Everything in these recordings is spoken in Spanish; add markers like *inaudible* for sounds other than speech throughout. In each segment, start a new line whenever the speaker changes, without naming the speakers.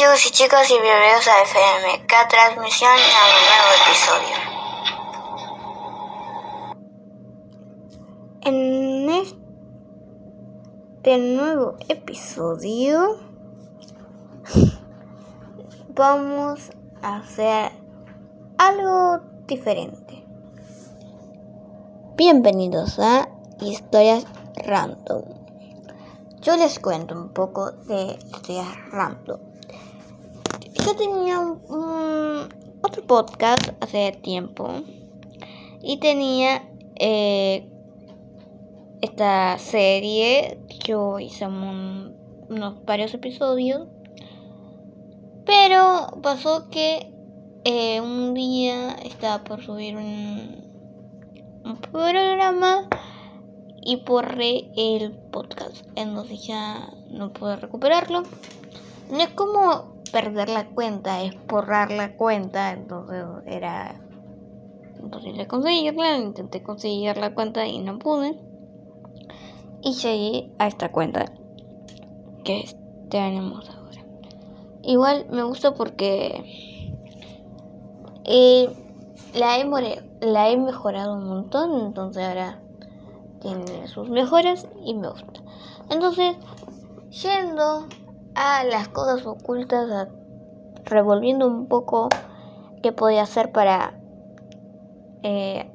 chicos y chicas y bienvenidos a FMK Transmisión y a un nuevo episodio. En este nuevo episodio *laughs* vamos a hacer algo diferente. Bienvenidos a Historias Random. Yo les cuento un poco de historias random yo tenía un, otro podcast hace tiempo y tenía eh, esta serie. Yo hice unos varios episodios, pero pasó que eh, un día estaba por subir un, un programa y borré el podcast, entonces ya no pude recuperarlo. No es como perder la cuenta, es borrar la cuenta, entonces era imposible conseguirla, intenté conseguir la cuenta y no pude. Y llegué a esta cuenta que tenemos ahora. Igual me gusta porque eh, la, he la he mejorado un montón, entonces ahora tiene sus mejoras y me gusta. Entonces, yendo a las cosas ocultas, revolviendo un poco qué podía hacer para eh,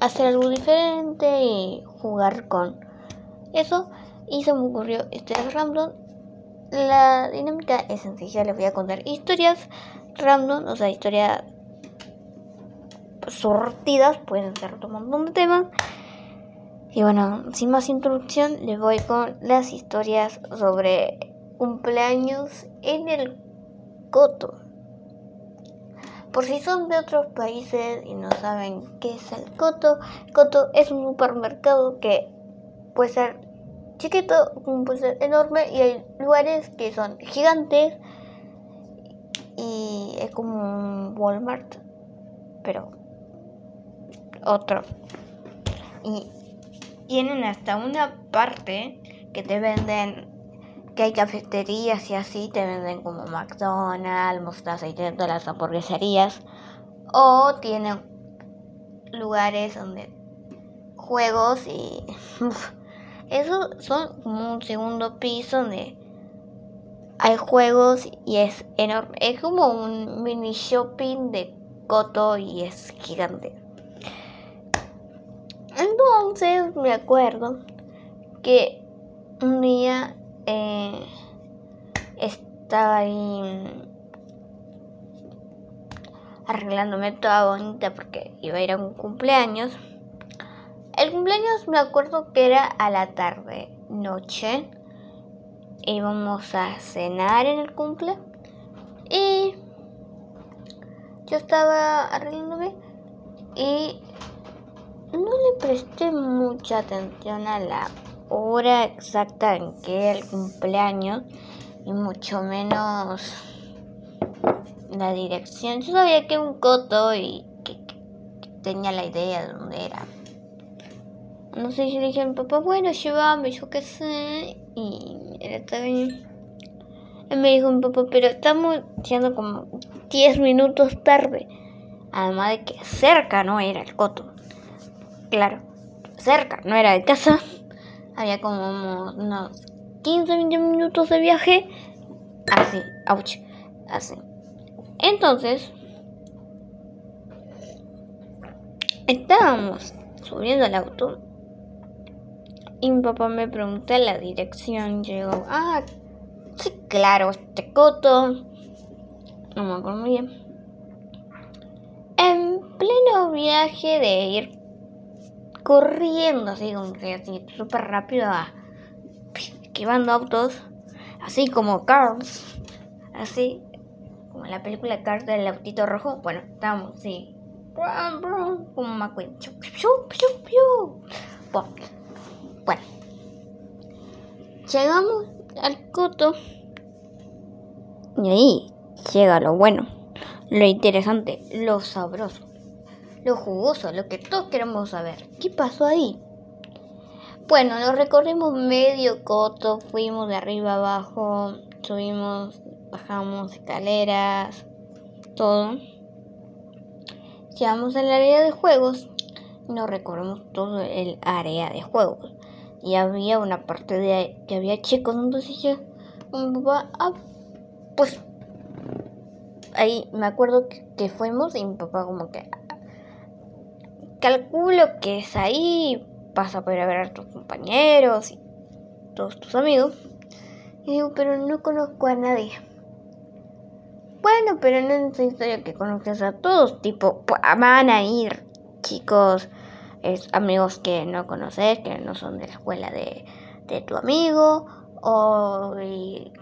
hacer algo diferente y jugar con eso. Y se me ocurrió este random. La dinámica es sencilla, les voy a contar historias random, o sea, historias sortidas, pueden ser un montón de temas. Y bueno, sin más introducción, les voy con las historias sobre cumpleaños en el Coto. Por si son de otros países y no saben qué es el Coto, Coto es un supermercado que puede ser chiquito, puede ser enorme y hay lugares que son gigantes y es como un Walmart, pero otro. Y tienen hasta una parte que te venden, que hay cafeterías y así, te venden como McDonald's, mostaza y todas las hamburgueserías. O tienen lugares donde juegos y... *laughs* eso son como un segundo piso donde hay juegos y es enorme. Es como un mini shopping de Coto y es gigante. Entonces me acuerdo que un día eh, estaba ahí arreglándome toda bonita porque iba a ir a un cumpleaños. El cumpleaños me acuerdo que era a la tarde, noche. Íbamos a cenar en el cumple. Y yo estaba arreglándome y le presté mucha atención a la hora exacta en que era el cumpleaños y mucho menos la dirección. Yo sabía que un coto y que, tenía la idea de dónde era. No sé, si le dije a mi papá, bueno, llévame, yo qué sé. Y era bien. Y me dijo mi papá, pero estamos yendo como 10 minutos tarde. Además de que cerca no era el coto claro, cerca, no era de casa. Había como unos 15, 20 minutos de viaje. Así, ouch, así. Entonces, estábamos subiendo al auto y mi papá me preguntó la dirección. Llegó, ah, sí, claro, este coto. No me acuerdo muy bien. En pleno viaje de ir corriendo así que súper rápido esquivando autos así como Cars así como la película Cars del autito rojo bueno estábamos así como McQueen bueno. Llegamos al coto y ahí llega lo bueno lo interesante lo sabroso lo jugoso, lo que todos queremos saber. ¿Qué pasó ahí? Bueno, nos recorrimos medio coto, fuimos de arriba abajo, subimos bajamos escaleras, todo. Llegamos al área de juegos y nos recorremos todo el área de juegos. Y había una parte de que había chicos, entonces yo, mi papá, ah, pues ahí me acuerdo que, fuimos y mi papá como que calculo que es ahí, vas a poder ver a tus compañeros y todos tus amigos. Y digo, pero no conozco a nadie. Bueno, pero no es necesario que conozcas a todos, tipo, van a ir chicos, es amigos que no conoces, que no son de la escuela de, de tu amigo, o y,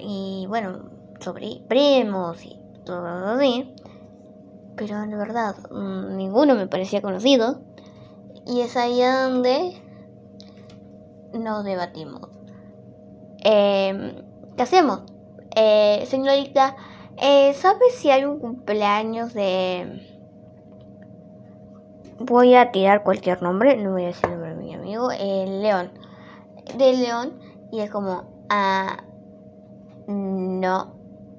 y bueno, sobre primos y todo así. Pero de verdad, mm, ninguno me parecía conocido. Y es ahí donde nos debatimos. Em, ¿Qué hacemos? Eh, señorita, eh, ¿sabe si hay un cumpleaños de... Voy a tirar cualquier nombre, no voy a decir el nombre de mi amigo, el León. De León, y es como, ah, no,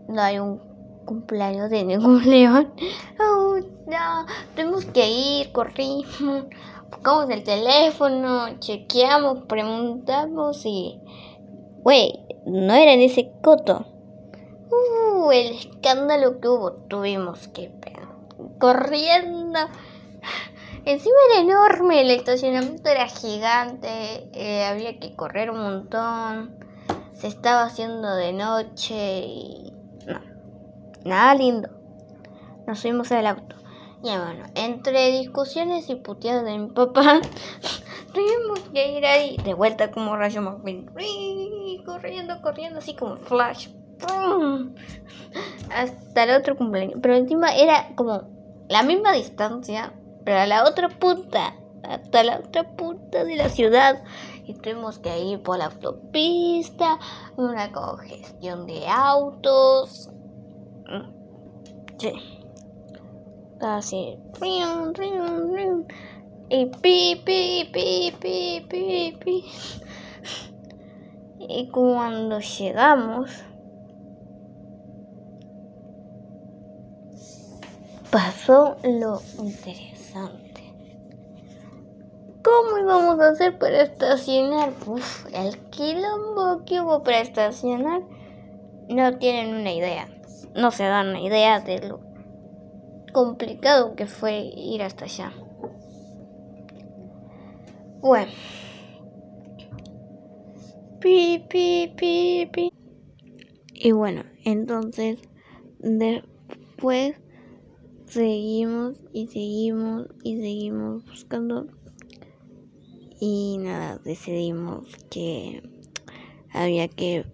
no hay un cumpleaños de ningún *laughs* león. Oh, no, tenemos que ir, corrimos, buscamos el teléfono, chequeamos, preguntamos y... Güey, no era en ese coto. Uh, el escándalo que hubo, tuvimos que corriendo. Encima era enorme, el estacionamiento era gigante, eh, había que correr un montón se estaba haciendo de noche y nada lindo. Nos subimos al auto. Y bueno, entre discusiones y puteadas de mi papá, *laughs* tuvimos que ir ahí de vuelta como Rayo McQueen. Corriendo, corriendo, así como flash. Hasta el otro cumpleaños. Pero encima era como la misma distancia, pero a la otra punta. Hasta la otra punta de la ciudad y tuvimos que ir por la autopista, una congestión de autos. Sí. Así. Y pi, pi, pi, pi, pi, pi. Y cuando llegamos, pasó lo interesante. ¿Cómo íbamos a hacer para estacionar? El quilombo que hubo para estacionar. No tienen una idea. No se dan una idea de lo complicado que fue ir hasta allá. Bueno. Pi, pi, pi, pi. Y bueno, entonces después seguimos y seguimos y seguimos buscando y nada, decidimos que había que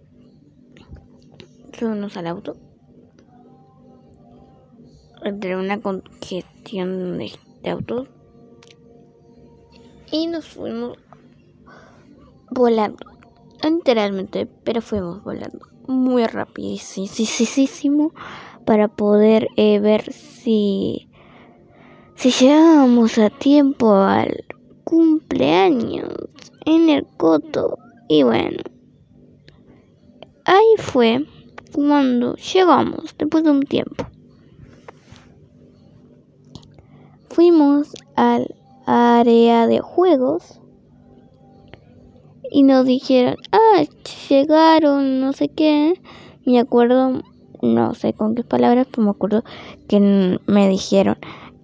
subirnos al auto. Entre una congestión de, autos. Y nos fuimos volando. Literalmente, pero fuimos volando. Muy rapidísimo. Para poder eh, ver si, si llegábamos a tiempo al cumpleaños en el coto. Y bueno, ahí fue cuando llegamos después de un tiempo. Fuimos al área de juegos y nos dijeron, ah, llegaron, no sé qué. Me acuerdo, no sé con qué palabras, pero me acuerdo que me dijeron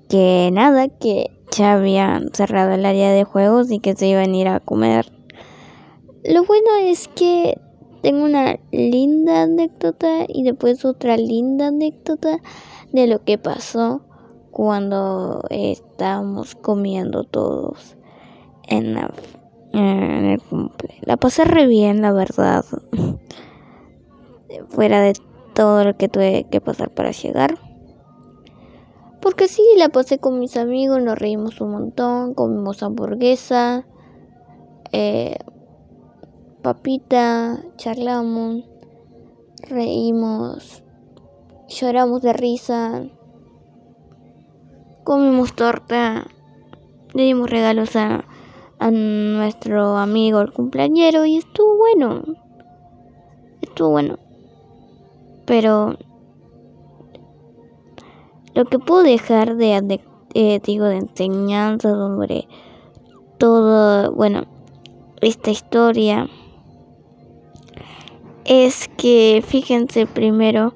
que nada, que ya habían cerrado el área de juegos y que se iban a ir a comer. Lo bueno es que tengo una linda anécdota y después otra linda anécdota de lo que pasó cuando estábamos comiendo todos en, el cumple. La pasé re bien, la verdad. *laughs* Fuera de todo lo que tuve que pasar para llegar. Porque sí, la pasé con mis amigos, nos reímos un montón, comimos hamburguesa, eh, papita, charlamos, reímos, lloramos de risa, comimos torta, le dimos regalos a, a nuestro amigo el cumpleañero y estuvo bueno, estuvo bueno. pero lo que puedo dejar de, eh, digo, de enseñanza sobre todo, bueno, esta historia es que fíjense primero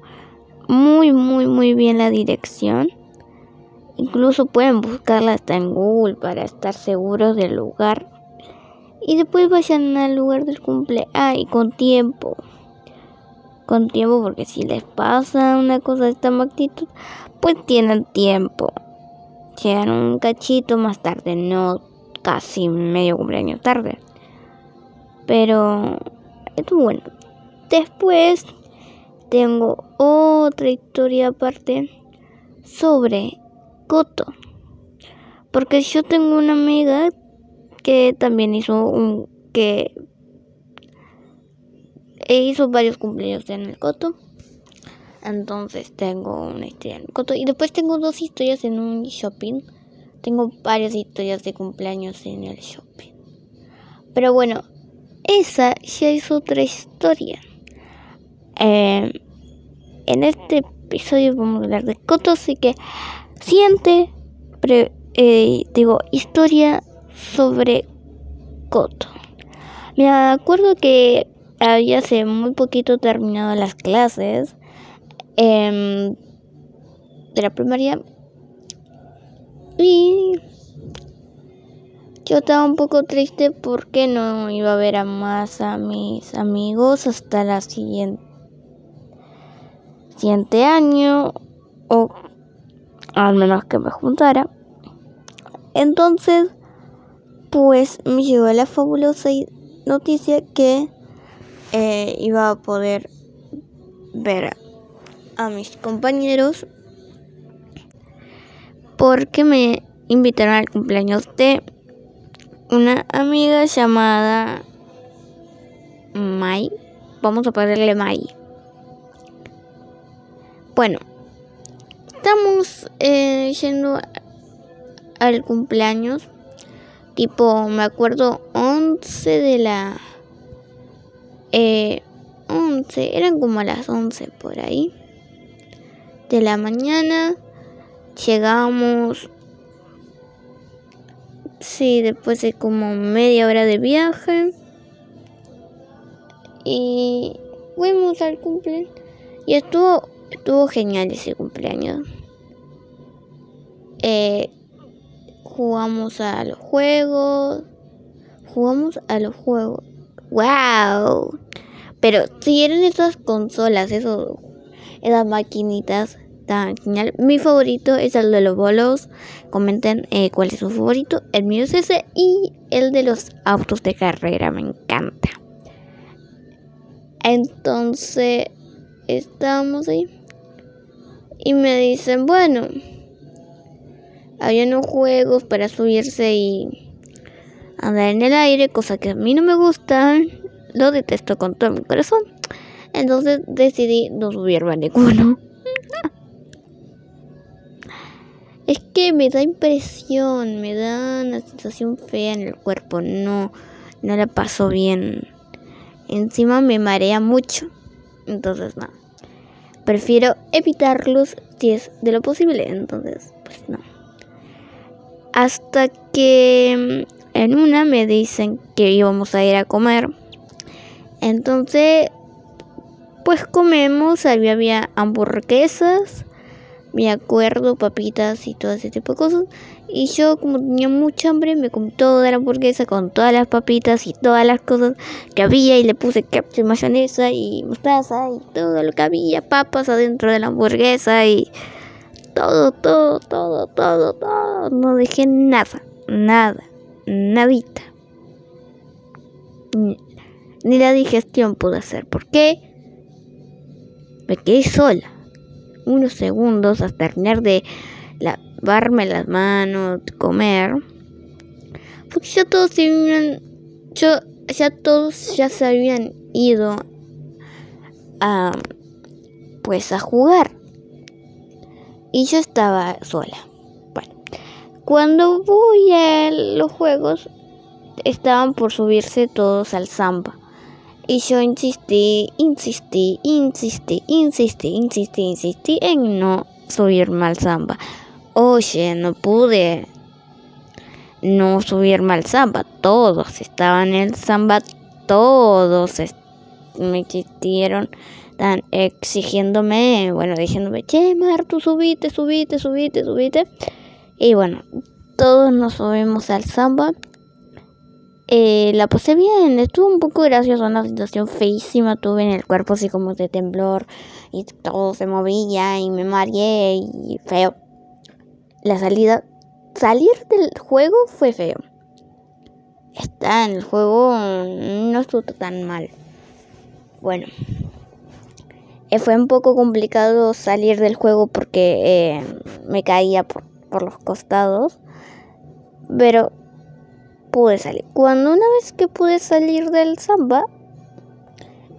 muy, muy, muy bien la dirección. Incluso pueden buscarla hasta en Google para estar seguros del lugar. Y después vayan al lugar del cumple. Ah, y con tiempo. Con tiempo, porque si les pasa una cosa de esta magnitud, pues tienen tiempo. Llegan un cachito más tarde, no casi medio cumpleaños tarde. Pero es bueno. Después tengo otra historia aparte sobre Coto. Porque yo tengo una amiga que también hizo un que hizo varios cumpleaños en el Coto. Entonces tengo una historia en el Coto. Y después tengo dos historias en un shopping. Tengo varias historias de cumpleaños en el shopping. Pero bueno, esa ya es otra historia. Eh, en este episodio vamos a hablar de Coto, así que siguiente, eh, digo, historia sobre Coto. Me acuerdo que había hace muy poquito terminado las clases em, de la primaria y yo estaba un poco triste porque no iba a ver a más a mis amigos hasta la siguiente siguiente año o al menos que me juntara. Entonces, pues me llegó la fabulosa noticia que eh, iba a poder ver a mis compañeros porque me invitaron al cumpleaños de una amiga llamada Mai. Vamos a ponerle Mai. Bueno, estamos eh, yendo al cumpleaños. Tipo, me acuerdo 11 de la... Eh, 11, eran como las 11 por ahí. De la mañana. Llegamos... Sí, después de como media hora de viaje. Y fuimos al cumpleaños. Y estuvo Estuvo genial ese cumpleaños. Eh, jugamos a los juegos. Jugamos a los juegos. ¡Wow! Pero si eran esas consolas, esos, esas maquinitas tan genial. Mi favorito es el de los bolos. Comenten eh, cuál es su favorito. El mío es ese. Y el de los autos de carrera. Me encanta. Entonces, estábamos ahí y me dicen, bueno, había unos juegos para subirse y andar en el aire, cosa que a mí no me gusta, lo detesto con todo mi corazón. Entonces decidí no subirme a ninguno. *laughs* es que me da impresión, me da una sensación fea en el cuerpo, no, no la paso bien. Encima me marea mucho, entonces no prefiero evitarlos si es de lo posible. Entonces, pues no. Hasta que mm, en una me dicen que íbamos a ir a comer. Entonces, pues comemos. Había, había hamburguesas me acuerdo, papitas y todo ese tipo de cosas. Y yo, como tenía mucha hambre, me comí toda la hamburguesa con todas las papitas y todas las cosas que había. Y le puse ketchup, mayonesa y mostaza y todo lo que había, papas adentro de la hamburguesa y todo, todo, todo, todo, todo. No dejé nada, nada, nadita. Ni, la digestión pude hacer. ¿Por qué? Me quedé sola unos segundos hasta terminar de lavarme las manos, comer. Porque ya todos se habían, ya todos ya se habían ido a, pues a jugar. Y yo estaba sola. Bueno, cuando voy a los juegos, estaban por subirse todos al samba. Y yo insistí, insistí, insistí, insistí, insistí, insistí en no subirme al samba. Oye, no pude no subirme al samba. Todos estaban en el samba, todos me existieron tan exigiéndome, bueno, diciéndome, che, Mar, tú subite, subite, subite, subite. Y bueno, todos nos subimos al samba. Eh, la pasé bien, estuvo un poco gracioso, una situación feísima tuve en el cuerpo así como de temblor y todo se movía y me mareé y feo. La salida, salir del juego fue feo. Está en el juego, no estuvo tan mal. Bueno, eh, fue un poco complicado salir del juego porque eh, me caía por, por los costados, pero pude salir. Cuando una vez que pude salir del samba,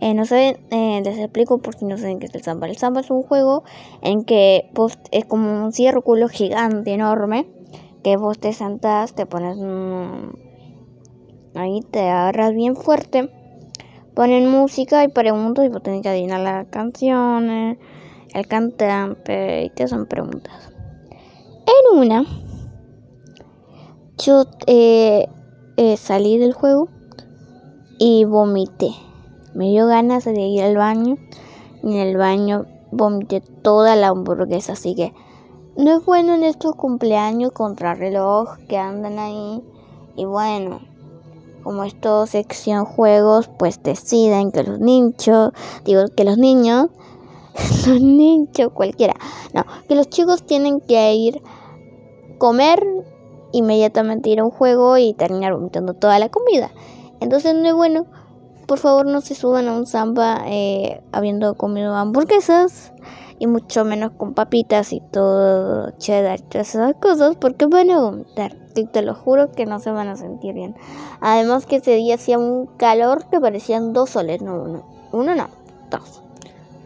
eh, no sé, eh, les explico por si no saben qué es el samba. El samba es un juego en que es como un círculo gigante, enorme, que vos te sentás, te pones ahí, te agarras bien fuerte, ponen música y preguntas y vos tenés que adivinar las canciones, el cantante y te hacen preguntas. En una, yo eh, eh, salí del juego y vomité. Me dio ganas de ir al baño y en el baño vomité toda la hamburguesa. Así que no es bueno en estos cumpleaños contra reloj que andan ahí. Y bueno, como esto sección juegos, pues deciden que los niños, digo que los niños, *laughs* los niños cualquiera, no, que los chicos tienen que ir comer inmediatamente ir a un juego y terminar vomitando toda la comida. Entonces no es bueno. Por favor no se suban a un samba eh, habiendo comido hamburguesas y mucho menos con papitas y todo cheddar y todas esas cosas porque van a vomitar. Te lo juro que no se van a sentir bien. Además que ese día hacía un calor que parecían dos soles, no uno. Uno no, dos.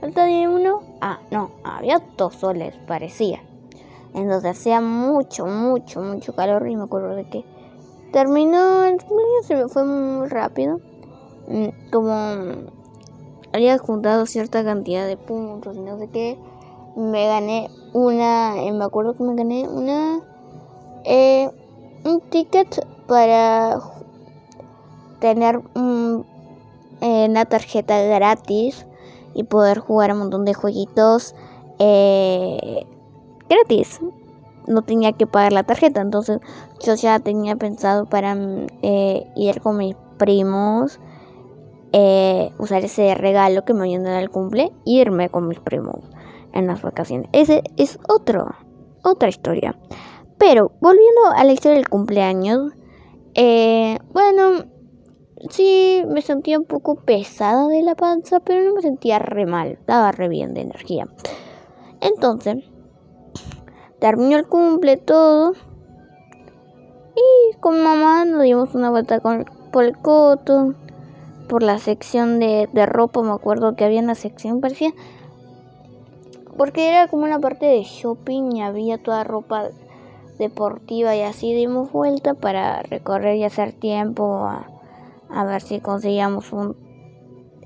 Falta de uno, ah, no, había dos soles, parecía. Entonces hacía mucho, mucho, mucho calor y me acuerdo de que terminó el cumpleaños, se me fue muy rápido. Mm, como había juntado cierta cantidad de puntos y no sé qué, me gané una, eh, me acuerdo que me gané una, eh, un ticket para tener eh, una tarjeta gratis y poder jugar un montón de jueguitos eh, gratis. No tenía que pagar la tarjeta, entonces yo ya tenía pensado para eh, ir con mis primos, eh, usar ese regalo que me habían dado al cumple, irme con mis primos en las vacaciones. Ese es otro, otra historia. Pero volviendo a la historia del cumpleaños, eh, bueno, sí me sentía un poco pesada de la panza, pero no me sentía re mal, estaba re bien de energía. Entonces, terminó el cumple todo. Y con mamá nos dimos una vuelta con, por el coto, por la sección de, de ropa. Me acuerdo que había una sección, parecía. Porque era como una parte de shopping y había toda ropa deportiva y así dimos vuelta para recorrer y hacer tiempo a, a ver si conseguíamos un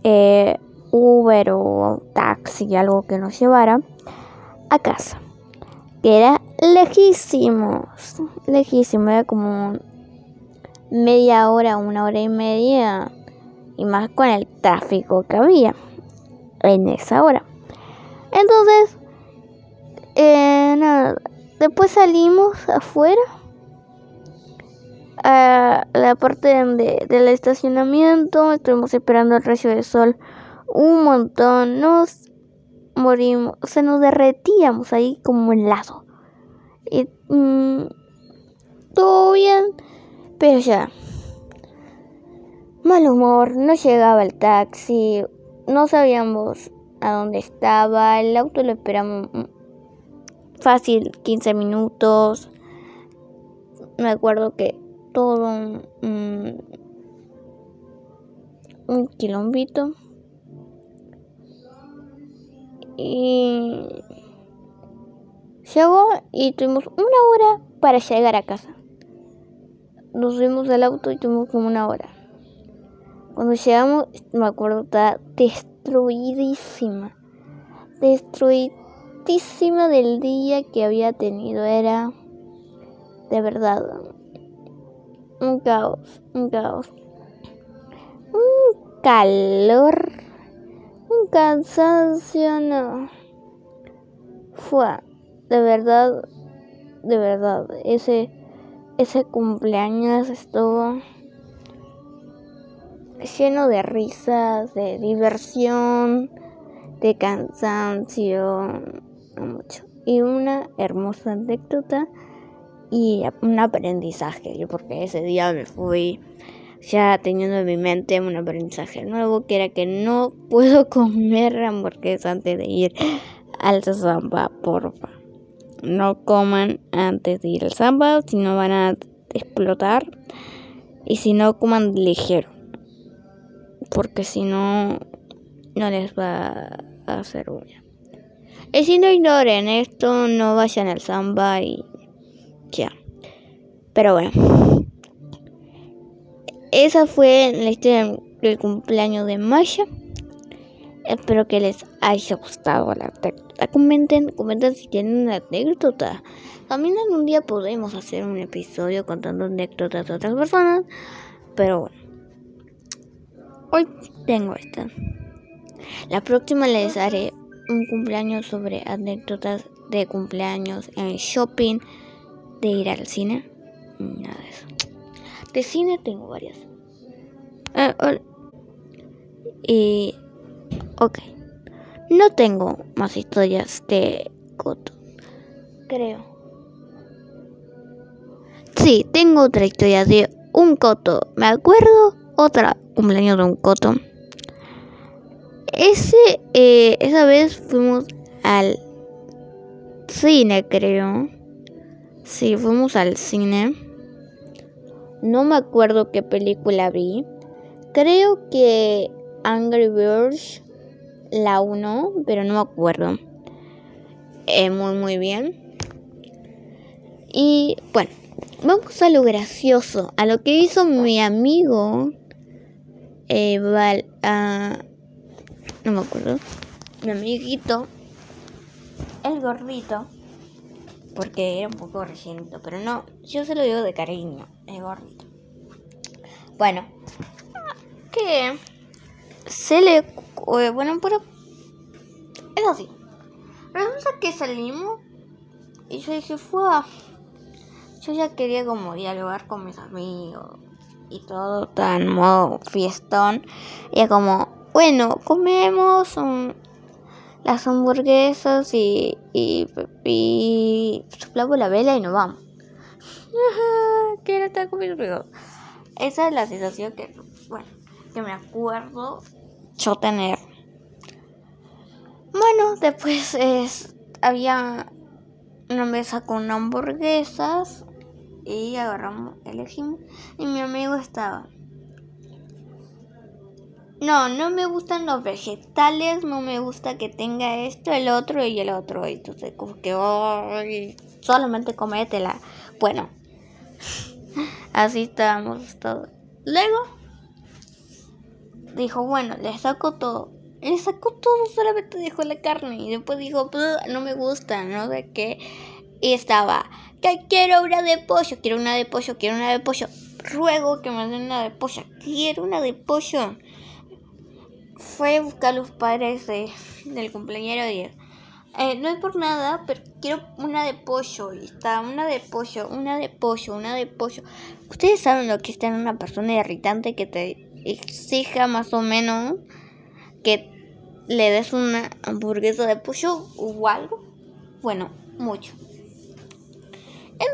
eh, Uber o taxi, algo que nos llevara a casa que era lejísimo, lejísimo, era como media hora, una hora y media, y más con el tráfico que había en esa hora. Entonces, eh, nada, después salimos afuera a la parte de, del estacionamiento, estuvimos esperando el rayo de sol un montón, nos morimos, o sea, nos derretíamos ahí como helado. Y mm, todo bien, pero ya. Mal humor, no llegaba el taxi, no sabíamos a dónde estaba, el auto lo esperamos fácil 15 minutos. Me acuerdo que todo un, un quilombito y llegó y tuvimos una hora para llegar a casa. Nos subimos al auto y tuvimos como una hora. Cuando llegamos, me acuerdo, estaba destruidísima. Destruidísima del día que había tenido. Era de verdad un caos, un caos. Un calor, un cansancio, no. Fue de verdad, de verdad, ese, ese cumpleaños estuvo lleno de risas, de diversión, de cansancio, mucho. Y una hermosa anécdota y un aprendizaje, porque ese día me fui ya teniendo en mi mente un aprendizaje nuevo, que era que no puedo *laughs* comer hamburguesas antes de ir al samba, porfa. No coman antes de ir al samba, si no van a explotar. Y si no, coman ligero porque si no, no les va a hacer bulla. Y si no ignoren esto, no vayan al samba y ya. Pero bueno, esa fue la historia del cumpleaños de Masha. Espero que les haya gustado la anécdota. Comenten, comenten si tienen una anécdota. También algún día podemos hacer un episodio contando anécdotas de otras personas. Pero bueno. Hoy tengo esta. La próxima les haré un cumpleaños sobre anécdotas de cumpleaños en shopping, de ir al cine. Nada de eso. De cine tengo varias. Ah, y. Ok. No tengo más historias de Coto. Creo. Sí, tengo otra historia de un Coto. Me acuerdo otra cumpleaños de un coto. Ese, eh, esa vez fuimos al cine, creo. Sí, fuimos al cine. No me acuerdo qué película vi. Creo que Angry Birds, la 1, pero no me acuerdo. Eh, muy, muy bien. Y bueno, vamos a lo gracioso, a lo que hizo mi amigo eh, Val, no me acuerdo, mi amiguito, el gordito, porque era un poco rellenito, pero no, yo se lo digo de cariño, el gordito. Bueno, que se le, eh, bueno, pero es así. Resulta que salimos y yo dije, fue, yo ya quería como dialogar con mis amigos y todo tan modo fiestón. Y como, bueno, comemos las hamburguesas y, y, y la vela y nos vamos. *laughs* Quiero estar conmigo. Esa es la sensación que, bueno, que me acuerdo yo tener. Bueno, después es, había una mesa con hamburguesas y agarramos, elegimos y mi amigo estaba. No, no me gustan los vegetales, no me gusta que tenga esto, el otro y el otro. Y entonces como que oh, solamente cométela. Bueno, *laughs* así estábamos todos. Luego dijo, bueno, le saco todo. Le sacó todo, solamente dejó la carne. Y después dijo, no me gusta, no sé qué. Y estaba, que quiero una de pollo, quiero una de pollo, quiero una de pollo. Ruego que me den una de pollo, quiero una de pollo. Fue a buscar los padres del cumpleañero de eh, no es por nada, pero quiero una de pollo. Y está, una de pollo, una de pollo, una de pollo. Ustedes saben lo que es tener una persona irritante que te exija más o menos que le des una hamburguesa de pollo o algo. Bueno, mucho.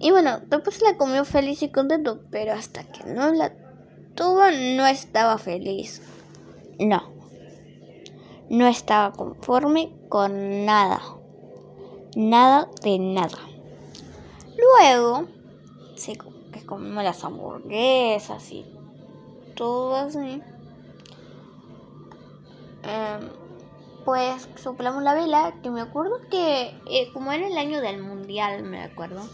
Y bueno, después la comió feliz y contento, pero hasta que no la tuvo no estaba feliz. No. no estaba conforme con nada. Nada de nada. Luego, sí, que comimos las hamburguesas y todo así. Em, pues soplamos la vela, que me acuerdo que eh, como era el año del mundial, me acuerdo.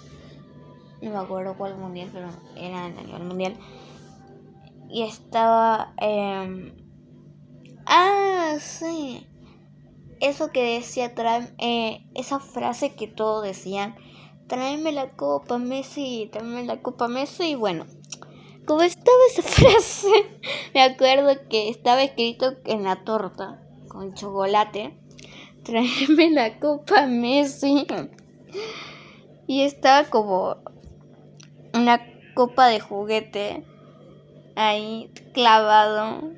No me acuerdo cuál mundial, pero era el año del mundial. Y estaba... Eh, ah, sí. Eso que decía, eh, esa frase que todos decían, tráeme la copa Messi, tráeme la copa Messi, y bueno, como estaba esa *laughs* frase, me acuerdo que estaba escrito en la torta con chocolate. Tráeme la copa Messi. Y estaba como una copa de juguete ahí clavado,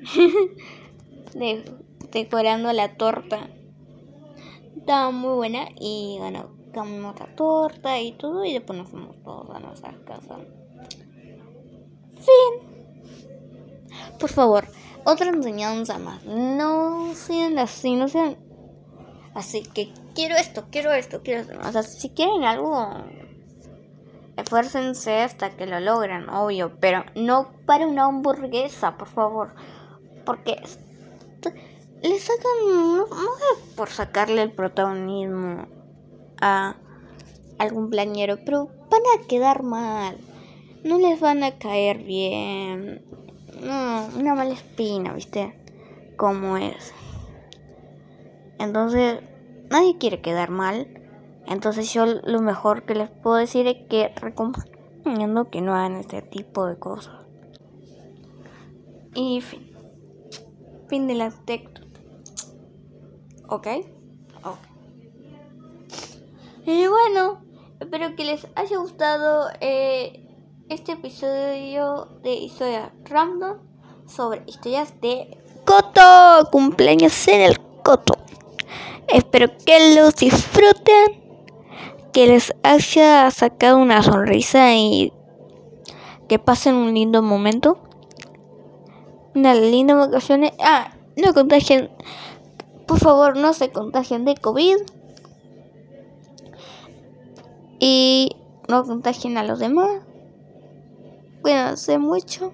*laughs* decorando la torta. Estaba muy buena y bueno, comimos la torta y todo y después nos fuimos todos a nuestra casa. Fin. Por favor, otra enseñanza más. No sean así, no sean así que quiero esto, quiero esto, quiero esto. O sea, si quieren algo, esfuércense hasta que lo logren, obvio, pero no para una hamburguesa, por favor. Porque le sacan, no, es por sacarle el protagonismo a algún plañero, pero van a quedar mal no les van a caer bien. No, una mala espina, ¿viste? Como es. Entonces, nadie quiere quedar mal. Entonces yo lo mejor que les puedo decir es que recomiendo que no hagan este tipo de cosas. Y fin. Fin de la texto. ¿Ok? Ok. Y bueno, espero que les haya gustado. Eh, este episodio de historias random sobre historias de Coto, cumpleaños en el Coto. Espero que los disfruten, que les haya sacado una sonrisa y que pasen un lindo momento. Una linda vacaciones. Ah, no contagien. Por favor, no se contagien de COVID. Y no contagien a los demás. Cuídense mucho.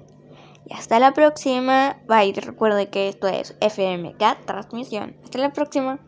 Y hasta la próxima. Bye. Recuerde que esto es FMK Transmisión. Hasta la próxima.